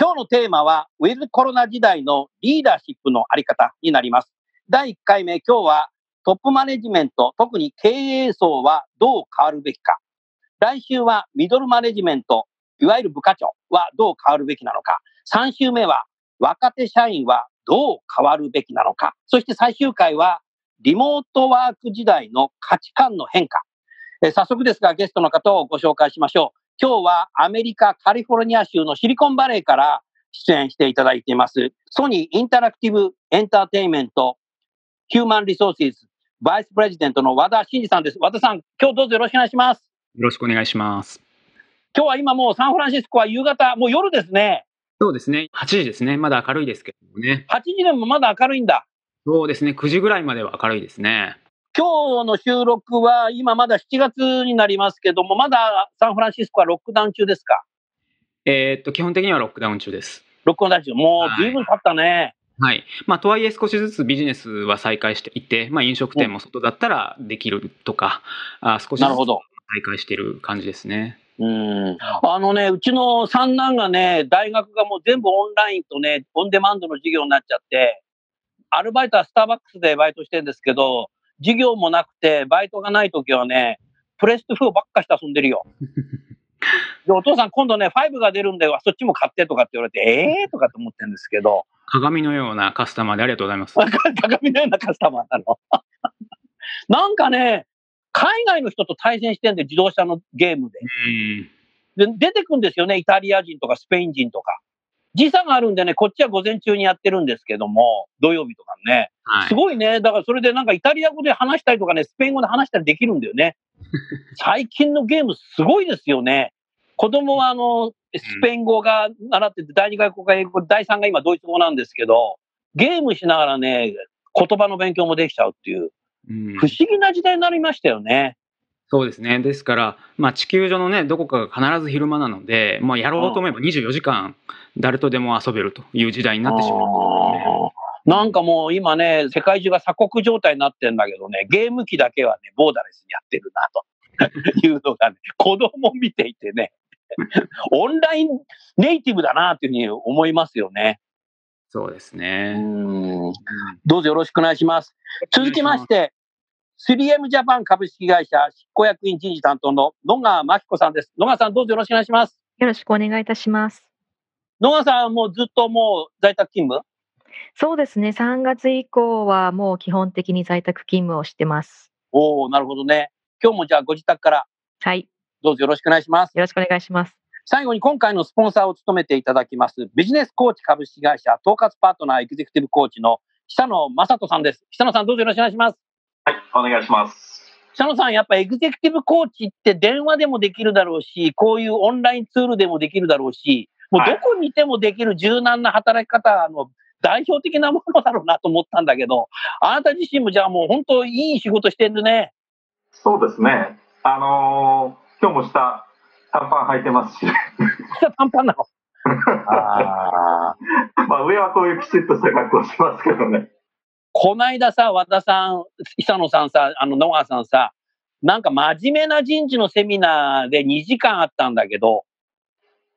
今日のテーマは、ウィズコロナ時代のリーダーシップのあり方になります。第1回目、今日はトップマネジメント、特に経営層はどう変わるべきか。来週はミドルマネジメント、いわゆる部下長はどう変わるべきなのか。3週目は若手社員はどう変わるべきなのか。そして最終回はリモートワーク時代の価値観の変化。え早速ですがゲストの方をご紹介しましょう。今日はアメリカカリフォルニア州のシリコンバレーから出演していただいています。ソニーインタラクティブエンターテインメントヒューマンリソースバイスプレジデントの和田真二さんです。和田さん、今日どうぞよろしくお願いします。よろしくお願いします。今日は今もうサンフランシスコは夕方、もう夜ですね。そうですね。8時ですね。まだ明るいですけどもね。8時でもまだ明るいんだ。そうですね。9時ぐらいまでは明るいですね。今日の収録は今まだ7月になりますけども、まだサンフランシスコはロックダウン中ですか？えー、っと、基本的にはロックダウン中です。ロックダウン中。もう随分経ったね。はい。まあ、とはいえ少しずつビジネスは再開していて、まあ、飲食店も外だったらできるとか、あ少しずつ再開している感じですね。うんあのね、うちの三男がね、大学がもう全部オンラインとね、オンデマンドの授業になっちゃって、アルバイトはスターバックスでバイトしてるんですけど、授業もなくて、バイトがない時はね、プレステ4ばっかして遊んでるよ。で、お父さん今度ね、5が出るんだよ、そっちも買ってとかって言われて、ええー、とかって思ってるんですけど。鏡のようなカスタマーでありがとうございます。鏡のようなカスタマーなの。なんかね、海外の人と対戦してんで、自動車のゲームで。で出てくんですよね、イタリア人とかスペイン人とか。時差があるんでね、こっちは午前中にやってるんですけども、土曜日とかね。はい、すごいね。だからそれでなんかイタリア語で話したりとかね、スペイン語で話したりできるんだよね。最近のゲームすごいですよね。子供はあの、スペイン語が習ってて、第二外国語が英語、第三が今ドイツ語なんですけど、ゲームしながらね、言葉の勉強もできちゃうっていう、不思議な時代になりましたよね。そうですね。ですから、まあ、地球上のね、どこかが必ず昼間なので、まあ、やろうと思えば24時間、誰とでも遊べるという時代になってしまう、ね、なんかもう今ね、世界中が鎖国状態になってるんだけどね、ゲーム機だけはね、ボーダレスにやってるな、と いうのがね、子供見ていてね、オンラインネイティブだな、というふうに思いますよね。そうですね。どうぞよろしくお願いします。続きまして、3M ジャパン株式会社執行役員人事担当の野川真紀子さんです。野川さん、どうぞよろしくお願いします。よろしくお願いいたします。野川さん、もうずっともう在宅勤務？そうですね。3月以降はもう基本的に在宅勤務をしてます。おおなるほどね。今日もじゃあご自宅から。はい。どうぞよろしくお願いします。よろしくお願いします。最後に今回のスポンサーを務めていただきます、ビジネスコーチ株式会社統括パートナーエグゼクティブコーチの久野正人さんです。久野さん、どうぞよろしくお願いします。はい、お願いします。佐野さん、やっぱエグゼクティブコーチって電話でもできるだろうし、こういうオンラインツールでもできるだろうし、もうどこにいてもできる柔軟な働き方の代表的なものだろうなと思ったんだけど、あなた自身もじゃあもう本当いい仕事してるね。そうですね。あのー、今日も下、短パン履いてますし。下短パンなの？あまあ上はこういうきちっとした格好しますけどね。こないださ、和田さん、久野さんさ、あの野川さんさ、なんか真面目な人事のセミナーで2時間あったんだけど、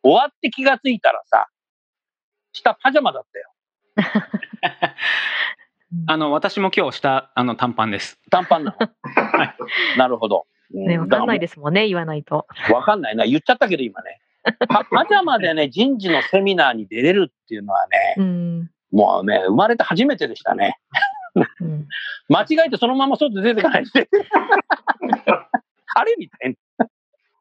終わって気がついたらさ、下パジャマだったよ。あの、私も今日下、あの、短パンです。短パンなの？はい。なるほど。ね、わかんないですもんね、言わないと。わかんないな。言っちゃったけど、今ね。パパジャマでね、人事のセミナーに出れるっていうのはね、うん、もうね、生まれて初めてでしたね。うん間違えてそのまま外出てかないで。あれみたいな。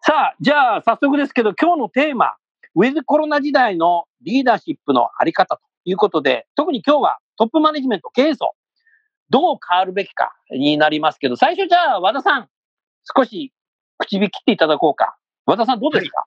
さあ、じゃあ早速ですけど、今日のテーマ、ウィズコロナ時代のリーダーシップのあり方ということで、特に今日はトップマネジメント、経営層、どう変わるべきかになりますけど、最初じゃあ和田さん、少し口火切っていただこうか。和田さんどうですか、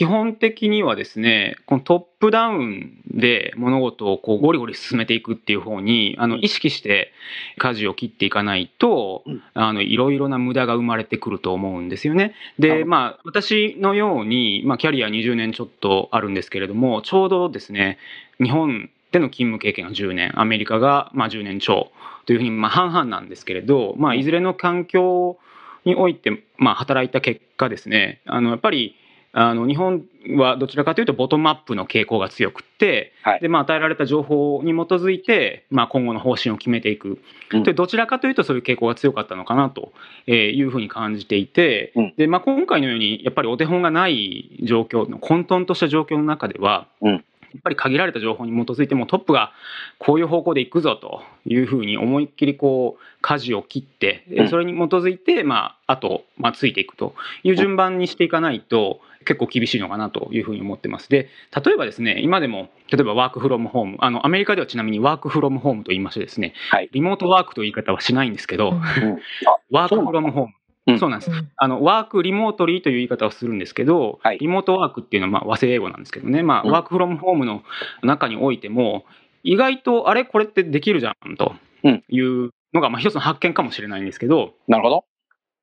基本的にはですねこのトップダウンで物事をこうゴリゴリ進めていくっていう方にあの意識して舵を切っていかないと、うん。あのいろいろな無駄が生まれてくると思うんですよね。でまあ私のように、まあ、キャリア20年ちょっとあるんですけれどもちょうどですね日本での勤務経験が10年アメリカがまあ10年超というふうにまあ半々なんですけれど、まあ、いずれの環境においてまあ働いた結果ですねあのやっぱりあの日本はどちらかというとボトムアップの傾向が強くって、はい。でまあ、与えられた情報に基づいて、まあ、今後の方針を決めていく、うん。でどちらかというとそういう傾向が強かったのかなとえーいうふうに感じていて、うん。でまあ、今回のようにやっぱりお手本がない状況の混沌とした状況の中では、うん。やっぱり限られた情報に基づいてもうトップがこういう方向で行くぞというふうに思いっきりこう舵を切って、それに基づいて、まあ、あと、まあ、ついていくという順番にしていかないと結構厳しいのかなというふうに思ってます。で例えばですね今でも例えばワークフロムホームあのアメリカではちなみにワークフロムホームと言いましてですね、はい。リモートワークという言い方はしないんですけど、うん。ワークフロムホームうん。そうなんです。うん。あのワークリモートリーという言い方をするんですけど、はい。リモートワークっていうのはまあ和製英語なんですけどね、まあ、うん。ワークフロムホームの中においても意外とあれ？これってできるじゃんとうん。いうのがまあ一つの発見かもしれないんですけどなるほど。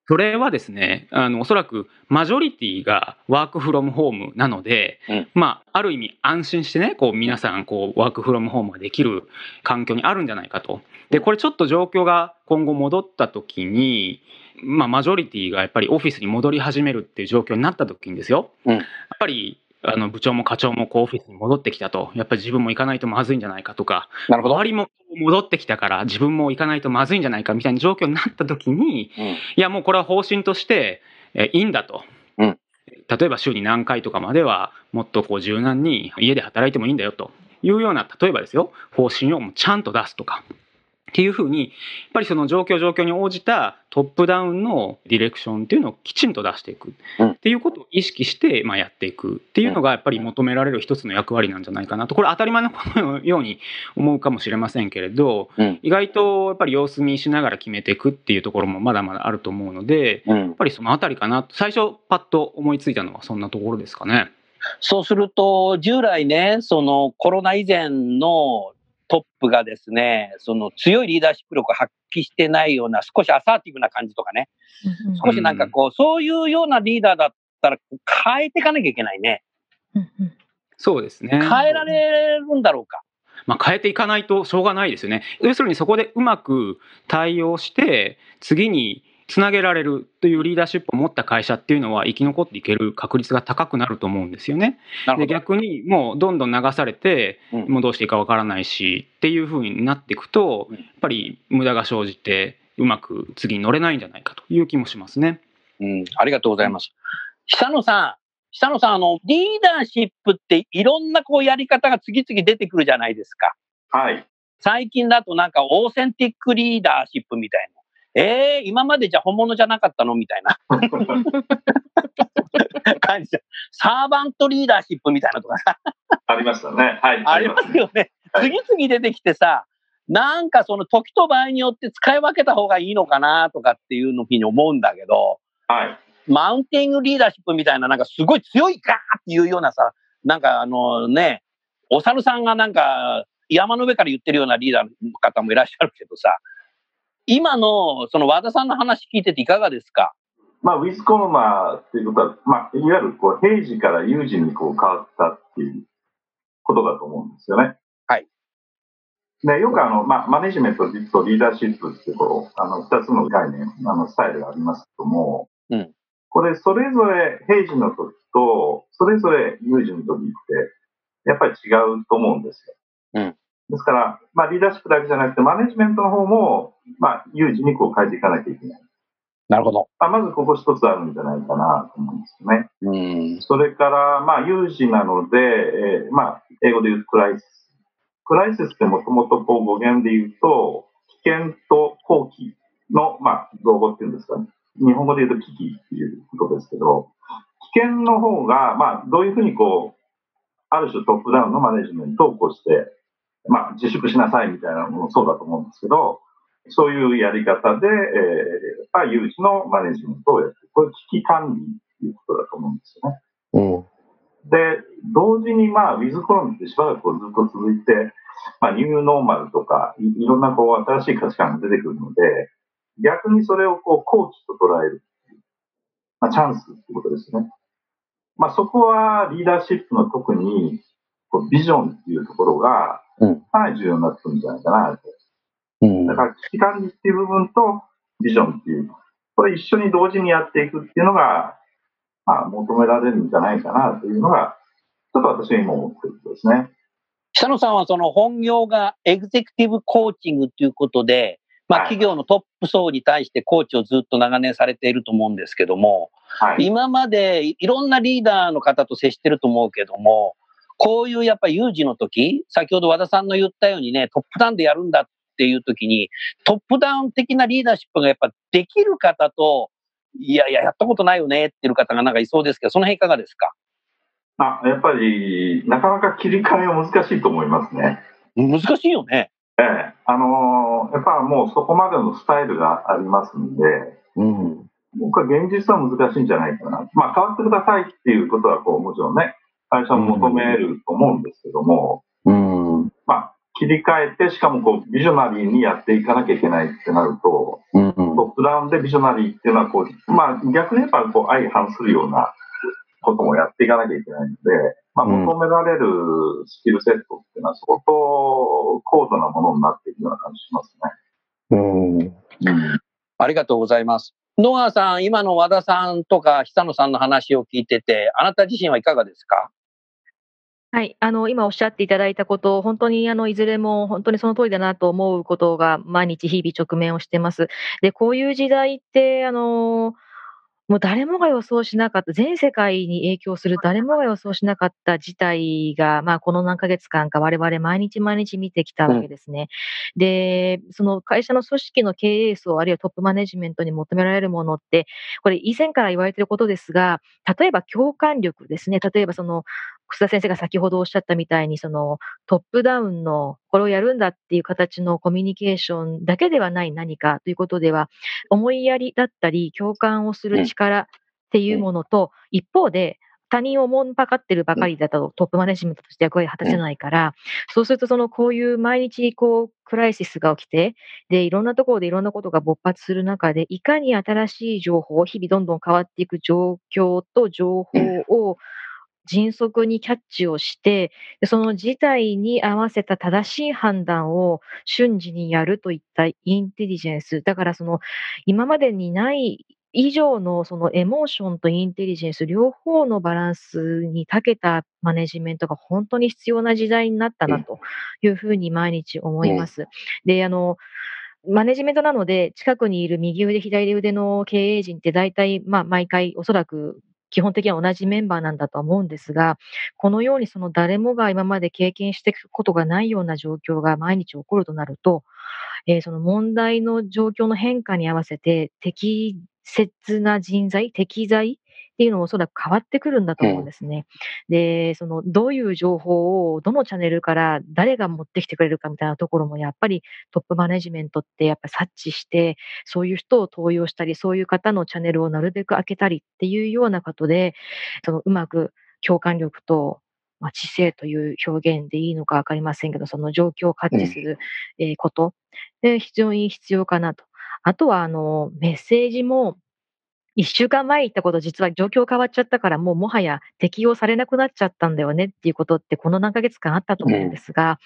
それはですねあのおそらくマジョリティがワークフロムホームなので、うん。まあ、ある意味安心してねこう皆さんこうワークフロムホームができる環境にあるんじゃないかと。でこれちょっと状況が今後戻った時に、まあ、マジョリティがやっぱりオフィスに戻り始めるっていう状況になった時にですよ、うん。やっぱりあの部長も課長もこうオフィスに戻ってきたと。やっぱり自分も行かないとまずいんじゃないかとか。なるほど。周りも戻ってきたから自分も行かないとまずいんじゃないかみたいな状況になった時にうん。いやもうこれは方針としてえいいんだと。うん。例えば週に何回とかまではもっとこう柔軟に家で働いてもいいんだよというような例えばですよ。方針をちゃんと出すとかっていうふうにやっぱりその状況状況に応じたトップダウンのディレクションっていうのをきちんと出していく。うん。っていうことを意識してまあやっていくっていうのがやっぱり求められる一つの役割なんじゃないかなと。これ当たり前のことのように思うかもしれませんけれどうん。意外とやっぱり様子見しながら決めていくっていうところもまだまだあると思うのでうん。やっぱりそのあたりかな。最初パッと思いついたのはそんなところですかね。そうすると、従来ね、そのコロナ以前のトップがですね、その強いリーダーシップ力を発揮してないような、少しアサーティブな感じとかね、少しなんかこう、そういうようなリーダーだったら変えていかなきゃいけないね。そうですね。変えられるんだろうか。まあ、変えていかないとしょうがないですよね。要するにそこでうまく対応して次につなげられるというリーダーシップを持った会社っていうのは生き残っていける確率が高くなると思うんですよね。で。逆にもうどんどん流されてうんもうどうしていいかわからないしっていうふうになっていくとうんやっぱり無駄が生じてうまく次に乗れないんじゃないかという気もしますね。うん、ありがとうございます。久野さん、久野さん、あの、リーダーシップっていろんなこうやり方が次々出てくるじゃないですか。はい。最近だとなんかオーセンティックリーダーシップみたいな。えー、今までじゃ本物じゃなかったの？みたいな 感じで。サーバントリーダーシップみたいなとかさ、ありましたね。はい。ありますよね。はい次々出てきてさ、なんかその時と場合によって使い分けた方がいいのかなとかっていうのに思うんだけど、はい。マウンティングリーダーシップみたいな、なんかすごい強いガーっていうようなさ、なんかあのね、お猿さんがなんか山の上から言ってるようなリーダーの方もいらっしゃるけどさ、今のその和田さんの話聞いてていかがですか？まあ、ウィズコロナっていうことは、まあ、いわゆるこう平時から有事にこう変わったっていうことだと思うんですよね。はい。で、よくあの、まあ、マネジメントとリーダーシップってこう、あの、二つの概念、あの、スタイルがありますけども、うんこれ、それぞれ平時の時と、それぞれ有事の時って、やっぱり違うと思うんですよ。うんですから、まあ、リーダーシップだけじゃなくて、マネジメントの方も、まあ、有事にこう変えていかなきゃいけない。なるほど。まあ、まずここ一つあるんじゃないかなと思うんですよね。うん。それから、まあ、有事なので、えーまあ、英語で言うとクライシス。クライシスってもともとこう語源で言うと、危険と好奇の、まあ、造語っていうんですかね。日本語で言うと危機っていうことですけど、危険の方が、まあ、どういうふうにこう、ある種トップダウンのマネジメントを起こして、まあ、自粛しなさいみたいなものそうだと思うんですけど、そういうやり方で、えー、有事のマネジメントをやってこれ危機管理っていうことだと思うんですよね。うん、で、同時に、まあ、ウィズコロナってしばらくずっと続いて、まあ、ニューノーマルとかい、いろんなこう新しい価値観が出てくるので、逆にそれをこう、好機と捉えるまあ、チャンスってことですね。まあ、そこはリーダーシップの特に、こうビジョンっていうところが、かなり重要になってくるんじゃないかなと。うん、だから危機管理っていう部分とビジョンっていう、これ一緒に同時にやっていくっていうのが、まあ、求められるんじゃないかなというのが、ちょっと私は今思ってることですね。久野さんはその本業がエグゼクティブコーチングということで、まあ、企業のトップ層に対してコーチをずっと長年されていると思うんですけども、はい、今までいろんなリーダーの方と接してると思うけども、こういうやっぱり有事の時、先ほど和田さんの言ったようにね、トップダウンでやるんだっていう時に、トップダウン的なリーダーシップがやっぱできる方と、いやいや、やったことないよねっていう方がなんかいそうですけど、その辺いかがですか？あ、やっぱり、なかなか切り替えは難しいと思いますね。難しいよね。ええ。あのー、やっぱもうそこまでのスタイルがありますんで、うん。僕は現実は難しいんじゃないかな。まあ変わってくださいっていうことはこうもちろんね、会社も求めると思うんですけども、うん。まあ切り替えて、しかもこうビジョナリーにやっていかなきゃいけないってなると、うん、トップダウンでビジョナリーっていうのはこう、まあ逆に言えばこう相反するようなこともやっていかなきゃいけないので、まあ、求められるスキルセットっていうのは相当高度なものになっているような感じしますね。うん。ありがとうございます。野川さん、今の和田さんとか久野さんの話を聞いてて、あなた自身はいかがですか？はい、あの今おっしゃっていただいたこと、本当にあのいずれも本当にその通りだなと思うことが毎日日々直面をしてます。で、こういう時代ってあのもう誰もが予想しなかった、全世界に影響する誰もが予想しなかった事態が、まあ、この何ヶ月間か我々毎日毎日見てきたわけですね。うん、で、その会社の組織の経営層、あるいはトップマネジメントに求められるものって、これ以前から言われていることですが、例えば共感力ですね。例えばその楠田先生が先ほどおっしゃったみたいに、そのトップダウンのこれをやるんだっていう形のコミュニケーションだけではない何かということでは、思いやりだったり、共感をする力っていうものと、一方で、他人をおもんぱかってるばかりだとトップマネジメントとして役割果たせないから、そうするとそのこういう毎日こうクライシスが起きて、で、いろんなところでいろんなことが勃発する中で、いかに新しい情報、日々どんどん変わっていく状況と情報を迅速にキャッチをして、その事態に合わせた正しい判断を瞬時にやるといったインテリジェンス。だからその今までにない以上のそのエモーションとインテリジェンス両方のバランスに長けたマネジメントが本当に必要な時代になったなというふうに毎日思います。で、あの、マネジメントなので、近くにいる右腕、左腕の経営陣って大体、まあ、毎回おそらく基本的には同じメンバーなんだと思うんですが、このようにその誰もが今まで経験していくことがないような状況が毎日起こるとなると、えー、その問題の状況の変化に合わせて適切な人材、適材っていうのもおそらく変わってくるんだと思うんですね。うん、で、その、どういう情報をどのチャンネルから誰が持ってきてくれるかみたいなところもやっぱりトップマネジメントってやっぱり察知して、そういう人を登用したり、そういう方のチャンネルをなるべく開けたりっていうようなことで、そのうまく共感力とまあ、知性という表現でいいのかわかりませんけど、その状況を価値する、えこと、で非常に必要かなと。あとは、あの、メッセージも、一週間前言ったこと、実は状況変わっちゃったから、もうもはや適用されなくなっちゃったんだよねっていうことって、この何ヶ月間あったと思うんですが、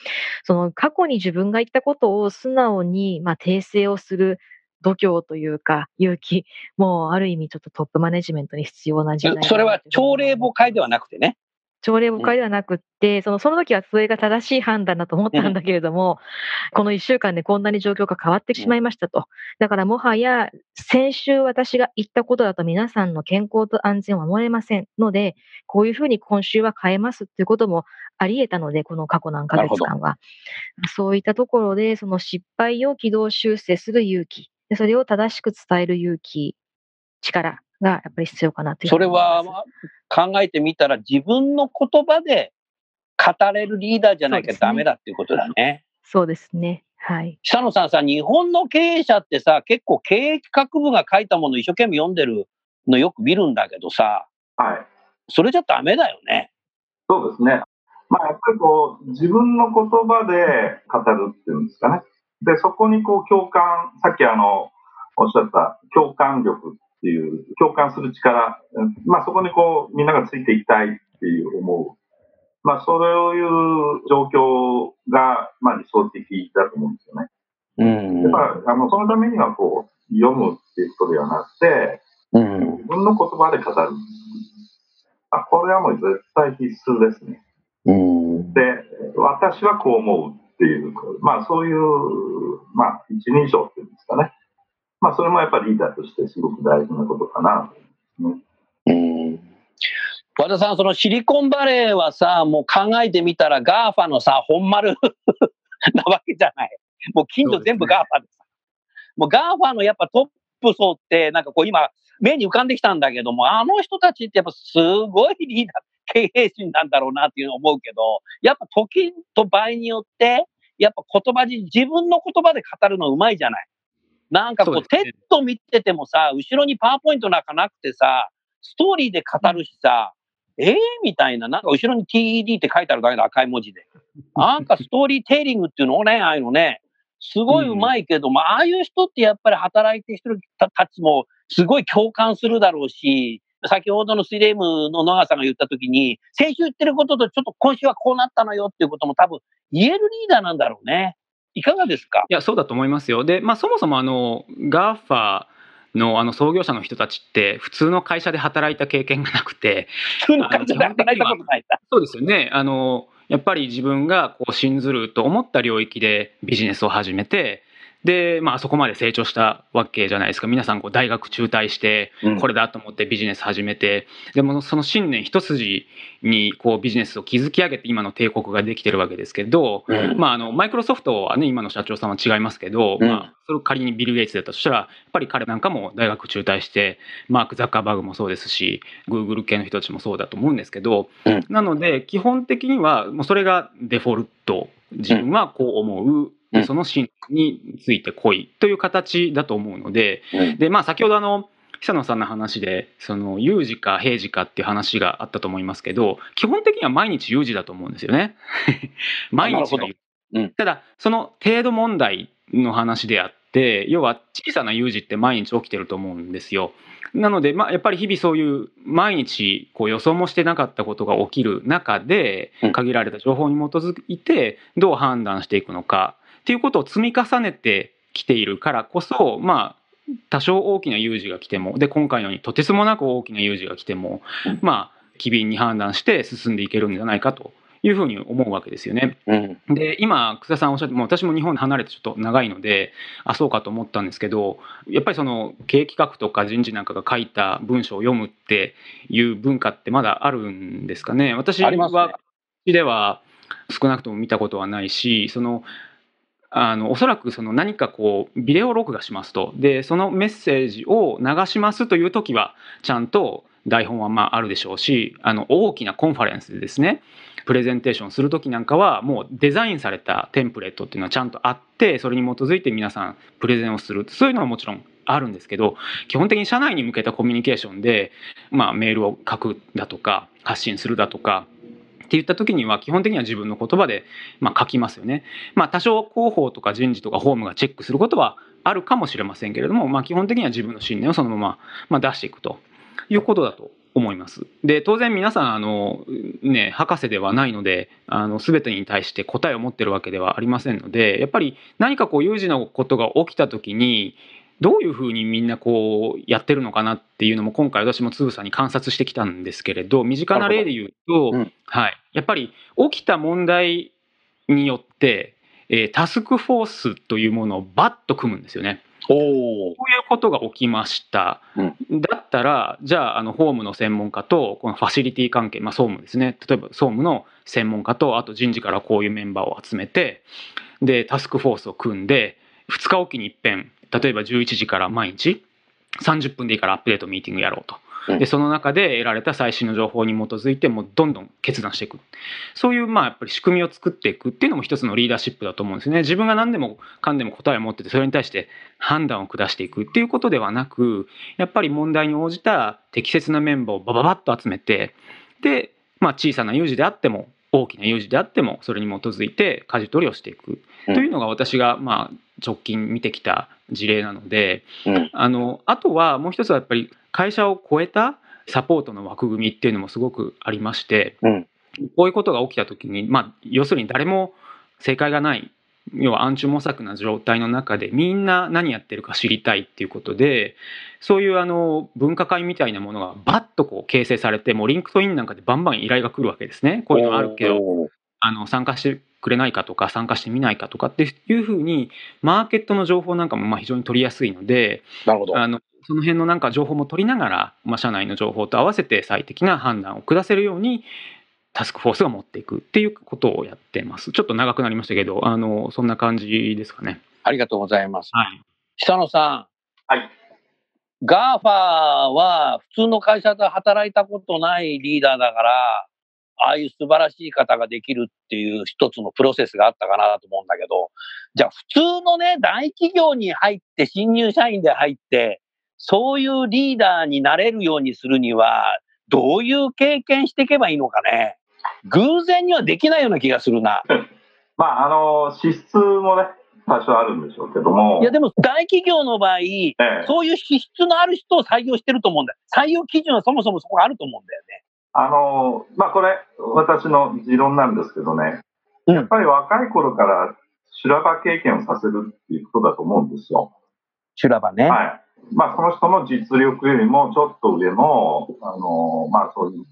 その過去に自分が言ったことを素直に、まあ、訂正をする度胸というか、勇気、もうある意味ちょっとトップマネジメントに必要な時代それは朝令暮改ではなくてね。朝令暮改ではなくって、そのその時はそれが正しい判断だと思ったんだけれども、この1週間でこんなに状況が変わってしまいましたと。だからもはや、先週私が言ったことだと皆さんの健康と安全を守れませんので、こういうふうに今週は変えますということもあり得たので、この過去何ヶ月間は。そういったところで、その失敗を軌道修正する勇気、でそれを正しく伝える勇気、力がやっぱり必要かなというふそうれ。は考えてみたら自分の言葉で語れるリーダーじゃなきゃダメだっていうことだね。そうですね。はい。久野さんさ、日本の経営者ってさ、結構経営企画部が書いたもの一生懸命読んでるのよく見るんだけどさ、はい。それじゃダメだよね。そうですね。まあ、やっぱりこう、自分の言葉で語るっていうんですかね。で、そこにこう、共感、さっきあの、おっしゃった共感力っていう、共感する力、うんまあ、そこにこう、みんながついていきたいっていう思う。まあ、そういう状況が、まあ、理想的だと思うんですよね。うんやっぱ、あの、そのためにはこう、読むっていうことではなくて、うん自分の言葉で語る。あ、これはもう絶対必須ですね。うんで、私はこう思うっていう、まあそういう、まあ一人称っていうんですかね。まあそれもやっぱりリーダーとしてすごく大事なことかなと思いますね。うん和田さん、そのシリコンバレーはさ、もう考えてみたら GAFA のさ、本丸 なわけじゃない。もう近所全部 GAFA でさ。もう GAFA のやっぱトップ層って、なんかこう今、目に浮かんできたんだけども、あの人たちってやっぱすごいリーダー、経営陣なんだろうなっていうのを思うけど、やっぱ時と場合によって、やっぱ言葉に、自分の言葉で語るのうまいじゃない。なんかこう、 TED 見ててもさ、後ろにパワーポイントなんかなくてさ、ストーリーで語るしさ、ええみたいな、なんか後ろに TED って書いてあるだけだ、赤い文字で。なんかストーリーテイリングっていうのをね、ああいうのね、すごいうまいけど、まあ、ああいう人ってやっぱり働いてる人たちもすごい共感するだろうし、先ほどのスイレームの野川さんが言ったときに、先週言ってることとちょっと今週はこうなったのよっていうことも多分言えるリーダーなんだろうね。いかがですか？いやそうだと思いますよ。で、まあ、そもそもあの GAFA のあの創業者の人たちって普通の会社で働いた経験がなくて普通の会社で働いたことない。そうですよねあのやっぱり自分がこう信ずると思った領域でビジネスを始めてで、まあ、そこまで成長したわけじゃないですか。皆さんこう大学中退してこれだと思ってビジネス始めてでもその信念一筋にこうビジネスを築き上げて今の帝国ができてるわけですけど、うん。まあ、あのマイクロソフトはね今の社長さんは違いますけど、うん。まあ、それ仮にビル・ゲイツだったとしたらやっぱり彼なんかも大学中退してマーク・ザッカーバーグもそうですしグーグル系の人たちもそうだと思うんですけど、うん。なので基本的にはもうそれがデフォルト。自分はこう思う、うんでその信について来いという形だと思うのでうん。で、まあ、先ほどあの久野さんの話でその有事か平時かっていう話があったと思いますけど基本的には毎日有事だと思うんですよね。毎日うん。ただその程度問題の話であって要は小さな有事って毎日起きてると思うんですよ。なので、まあ、やっぱり日々そういう毎日こう予想もしてなかったことが起きる中でうん。限られた情報に基づいてどう判断していくのかっていうことを積み重ねてきているからこそまあ多少大きな有事が来てもで今回のようにとてつもなく大きな有事が来てもうん。まあ機敏に判断して進んでいけるんじゃないかというふうに思うわけですよね。うん。で今草田さんおっしゃってもう私も日本離れてちょっと長いのであそうかと思ったんですけどやっぱりその経営企画とか人事なんかが書いた文章を読むっていう文化ってまだあるんですかね？私ありますね。はでは少なくとも見たことはないしそのあのおそらくその何かこうビデオ録画しますと。でそのメッセージを流しますという時はちゃんと台本はまああるでしょうしあの大きなコンファレンスでですね。プレゼンテーションする時なんかはもうデザインされたテンプレートっていうのはちゃんとあってそれに基づいて皆さんプレゼンをする。そういうのはもちろんあるんですけど基本的に社内に向けたコミュニケーションで、まあ、メールを書くだとか発信するだとかって言った時には基本的には自分の言葉で、まあ、書きますよね。まあ、多少広報とか人事とか法務がチェックすることはあるかもしれませんけれども、まあ、基本的には自分の信念をそのまま、まあ、出していくということだと思います。で当然皆さんあの、ね、博士ではないのであの全てに対して答えを持ってるわけではありませんのでやっぱり何かこう有事のことが起きた時にどういうふうにみんなこうやってるのかなっていうのも今回私もつぶさに観察してきたんですけれど身近な例で言うと、うん、はい、やっぱり起きた問題によって、えー、タスクフォースというものをバッと組むんですよね。こういうことが起きました、うん、だったらじゃああのホームの専門家とこのファシリティ関係、まあ、総務ですね。例えば総務の専門家とあと人事からこういうメンバーを集めてでタスクフォースを組んで2日おきに一遍例えば11時から毎日30分でいいからアップデートミーティングやろうと。でその中で得られた最新の情報に基づいてもうどんどん決断していく。そういうまあやっぱり仕組みを作っていくっていうのも一つのリーダーシップだと思うんですね。自分が何でもかんでも答えを持っててそれに対して判断を下していくっていうことではなくやっぱり問題に応じた適切なメンバーをバババッと集めてで、まあ、小さな有事であっても大きな有事であってもそれに基づいて舵取りをしていく。というのが私がまあ直近見てきた事例なので、うん、あのあとはもう一つはやっぱり会社を超えたサポートの枠組みっていうのもすごくありまして、うん、こういうことが起きた時に、まあ、要するに誰も正解がない要は暗中模索な状態の中でみんな何やってるか知りたいっていうことでそういうあの分科会みたいなものがバッとこう形成されてもう LinkedIn なんかでバンバン依頼が来るわけですね。こういうのあるけどあの参加してくれないかとか参加してみないかとかっていうふうにマーケットの情報なんかもまあ非常に取りやすいのでなるほど。あのその辺のなんか情報も取りながら、まあ、社内の情報と合わせて最適な判断を下せるようにタスクフォースが持っていくっていうことをやってます。ちょっと長くなりましたけど、あの、そんな感じですかね。ありがとうございます。はい。久野さん。はい。 GAFA は普通の会社で働いたことないリーダーだから、ああいう素晴らしい方ができるっていう一つのプロセスがあったかなと思うんだけど、じゃあ普通のね、大企業に入って新入社員で入って、そういうリーダーになれるようにするには、どういう経験していけばいいのかね。偶然にはできないような気がするな。まあ、あの、資質もね、多少あるんでしょうけども。いや、でも大企業の場合、ええ、そういう資質のある人を採用してると思うんだよ。採用基準はそもそもそこがあると思うんだよね。あの、まあ、これ、私の持論なんですけどね、やっぱり若い頃から修羅場経験をさせるっていうことだと思うんですよ。修羅場ね。はい。まあ、その人の実力よりもちょっと上の、あの、まあ、そういう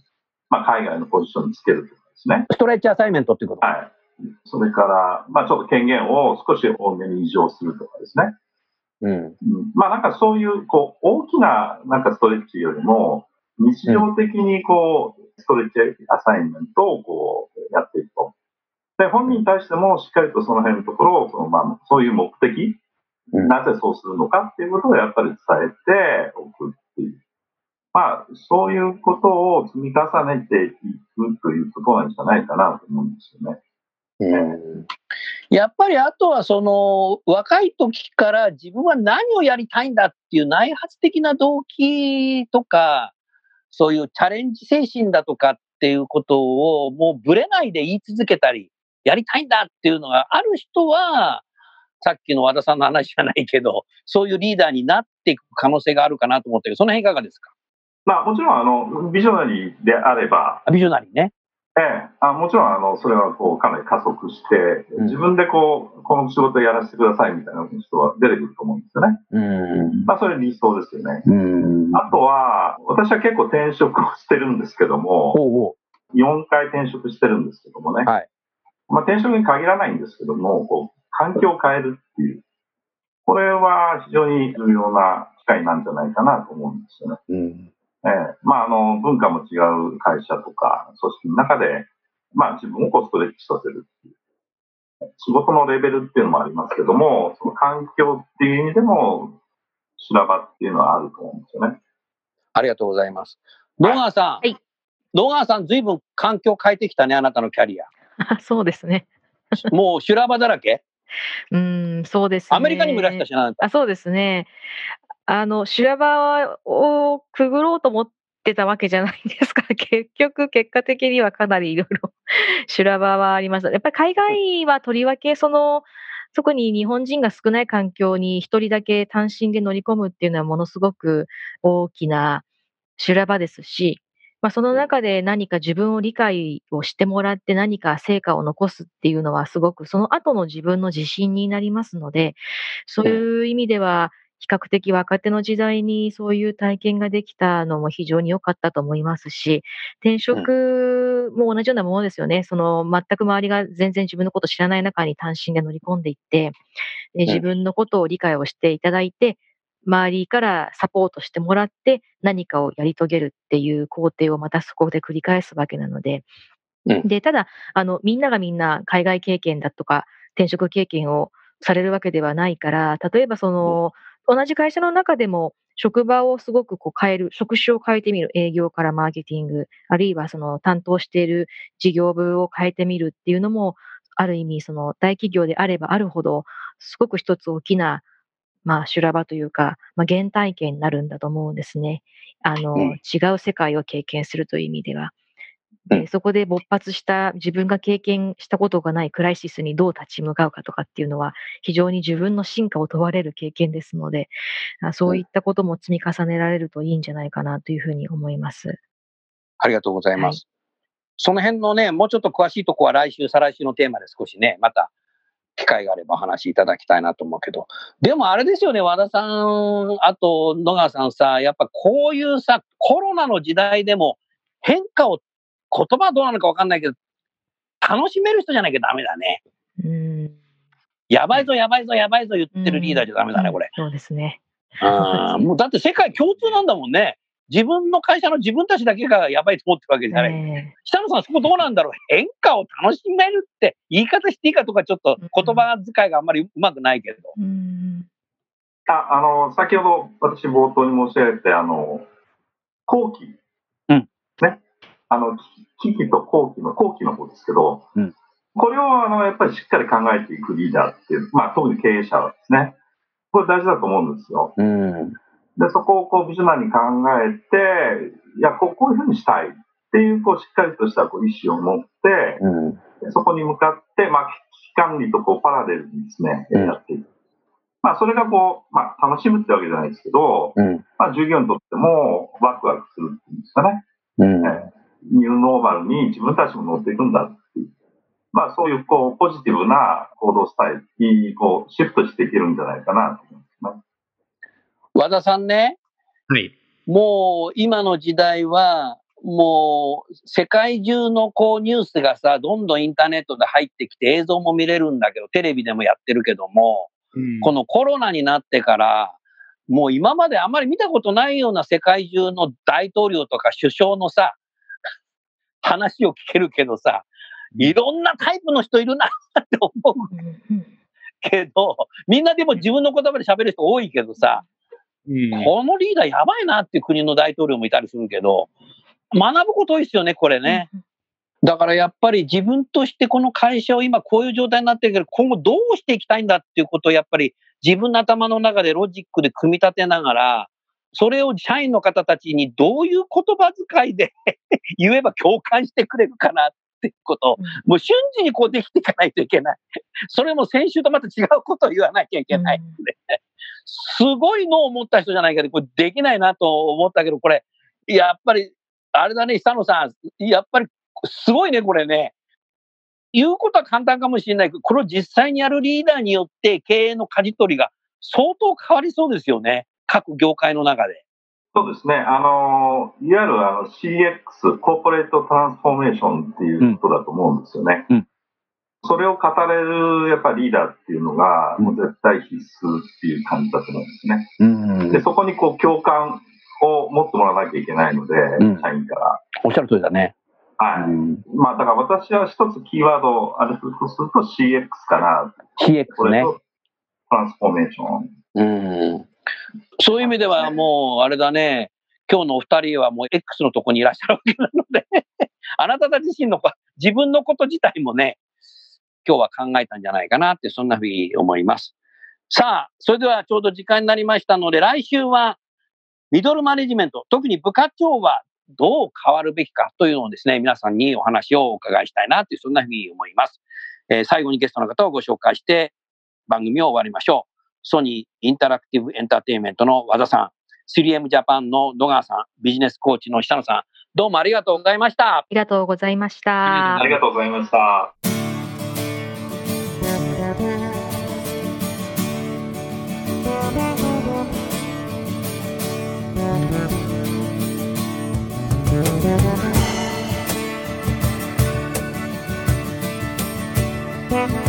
まあ、海外のポジションにつけるとかですね。ストレッチアサイメントっていうこと？はい。それから、まあ、ちょっと権限を少し多めに異常するとかですね。うん。まあ、なんかそういう、こう、大きな、なんかストレッチよりも、日常的にこう、ストレッチアサイメントをこう、やっていくと。で、本人に対してもしっかりとその辺のところを、そのまあ、そういう目的、なぜそうするのかっていうことをやっぱり伝えておく。まあ、そういうことを積み重ねていくということなんじゃないかなと思うんですよね。うんやっぱりあとはその若い時から自分は何をやりたいんだっていう内発的な動機とかそういうチャレンジ精神だとかっていうことをもうぶれないで言い続けたりやりたいんだっていうのがある人はさっきの和田さんの話じゃないけどそういうリーダーになっていく可能性があるかなと思ってその辺いかがですか？まあ、もちろん、あの、ビジョナリーであれば。ビジョナリーね。ええ、あもちろん、あの、それは、こう、かなり加速して、自分でこう、この仕事やらせてくださいみたいな人は出てくると思うんですよね。うん。まあ、それ理想ですよね。うん。あとは、私は結構転職をしてるんですけども、おうおう4回転職してるんですけどもね。はい。まあ、転職に限らないんですけども、こう、環境を変えるっていう。これは非常に重要な機会なんじゃないかなと思うんですよね。うんええまあ、あの、文化も違う会社とか、組織の中で、まあ、自分をこうストレッチさせるっていう。仕事のレベルっていうのもありますけども、その環境っていう意味でも、修羅場っていうのはあると思うんですよね。ありがとうございます。野川さん。はい。野川さん、随分環境変えてきたね、あなたのキャリア。そうですね。もう修羅場だらけ？うん、そうです、ね、アメリカにもいらしたしな。あそうですね。あの、修羅場をくぐろうと思ってたわけじゃないんですが、結局、結果的にはかなりいろいろ修羅場はありました。やっぱり海外はとりわけ、その、特に日本人が少ない環境に一人だけ単身で乗り込むっていうのはものすごく大きな修羅場ですし、まあ、その中で何か自分を理解をしてもらって何か成果を残すっていうのはすごくその後の自分の自信になりますので、そういう意味では比較的若手の時代にそういう体験ができたのも非常に良かったと思いますし、転職も同じようなものですよね。その全く周りが全然自分のことを知らない中に単身で乗り込んでいって、で自分のことを理解をしていただいて、周りからサポートしてもらって何かをやり遂げるっていう工程をまたそこで繰り返すわけなので、で、ただ、あの、みんながみんな海外経験だとか転職経験をされるわけではないから、例えばその、同じ会社の中でも職場をすごくこう変える、職種を変えてみる、営業からマーケティング、あるいはその担当している事業部を変えてみるっていうのも、ある意味その大企業であればあるほど、すごく一つ大きな、まあ修羅場というか、まあ原体験になるんだと思うんですね。あの、違う世界を経験するという意味では。でそこで勃発した自分が経験したことがないクライシスにどう立ち向かうかとかっていうのは非常に自分の進化を問われる経験ですので、そういったことも積み重ねられるといいんじゃないかなというふうに思います。ありがとうございます。はい、その辺のね、もうちょっと詳しいとこは来週、再来週のテーマで少しね、また機会があれば話いただきたいなと思うけど、でもあれですよね、和田さん、あと野川さんさ、やっぱこういうさ、コロナの時代でも変化を言葉はどうなのか分かんないけど、楽しめる人じゃなきゃダメだね。うん。やばいぞ、やばいぞ、やばいぞ言ってるリーダーじゃダメだね、これ。そうですね。あ もうだって世界共通なんだもんね。自分の会社の自分たちだけがやばいと思ってるわけじゃない。えー、北野さん、そこどうなんだろう変化を楽しめるって言い方していいかとかちょっと言葉遣いがあんまりうまくないけれど。うん、ああの、先ほど私冒頭に申し上げて、あの、後期、あの、危機と後期の、後期の方ですけど、うん、これをあの、やっぱりしっかり考えていくリーダーっていう、まあ、特に経営者はですね、これ大事だと思うんですよ。うん、で、そこをこう、ビジョナーに考えて、いや、こうこういうふうにしたいっていう、こう、しっかりとしたこう意思を持って、うん、そこに向かって、まあ、危機管理とこう、パラレルにですね、やっていく。まあ、それがこう、まあ、楽しむってわけじゃないですけど、うん、まあ、従業員にとってもワクワクするっていうんですかね。うん、えニューノーマルに自分たちも乗っていくんだっていう。まあそういうこうポジティブな行動スタイルにこうシフトしていけるんじゃないかなと思いますね。和田さんね。はい。もう今の時代はもう世界中のこうニュースがさ、どんどんインターネットで入ってきて映像も見れるんだけど、テレビでもやってるけども、うん、このコロナになってから、もう今まであんまり見たことないような世界中の大統領とか首相のさ、話を聞けるけどさ、いろんなタイプの人いるな って思う。けど、みんなでも自分の言葉で喋る人多いけどさ、うん、このリーダーやばいなっていう国の大統領もいたりするけど、学ぶこと多いですよね、これね。だからやっぱり自分としてこの会社を今こういう状態になってるけど、今後どうしていきたいんだっていうことをやっぱり自分の頭の中でロジックで組み立てながら、それを社員の方たちにどういう言葉遣いで 言えば共感してくれるかなっていうことを、もう瞬時にこうできていかないといけない。それも先週とまた違うことを言わなきゃいけないすごいのを思った人じゃないけど、これできないなと思ったけど、これ、やっぱり、あれだね、久野さん、やっぱりすごいね、これね。言うことは簡単かもしれないけど、これを実際にやるリーダーによって経営の舵取りが相当変わりそうですよね。各業界の中で。そうですね。あの、いわゆるあの CX、コーポレートトランスフォーメーションっていうことだと思うんですよね。うん、それを語れるやっぱリーダーっていうのが、もう絶対必須っていう感じだと思うんですね。うん、で、そこにこう共感を持ってもらわなきゃいけないので、うん、社員から。おっしゃる通りだね。はい。まあ、だから私は一つキーワードあるとすると CX かな。CX ね。トランスフォーメーション。うん。そういう意味ではもう、あれだね、今日のお二人はもう X のとこにいらっしゃるわけなので あなたた自身の自分のこと自体もね、今日は考えたんじゃないかなって、そんなふうに思います。さあ、それではちょうど時間になりましたので、来週はミドルマネジメント、特に部課長はどう変わるべきかというのをですね、皆さんにお話をお伺いしたいなという、そんなふうに思います。えー、最後にゲストの方をご紹介して番組を終わりましょう。ソニーインタラクティブエンターテインメントの和田さん、3M ジャパンの野川さん、ビジネスコーチの久野さん、どうもありがとうございました。ありがとうございました。ありがとうございました。Yeah.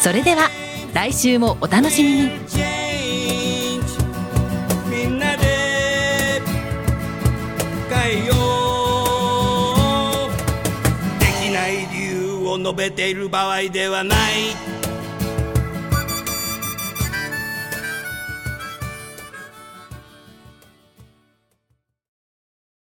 それでは来週もお楽しみに。みんなで変えよう。できない理由を述べている場合ではない。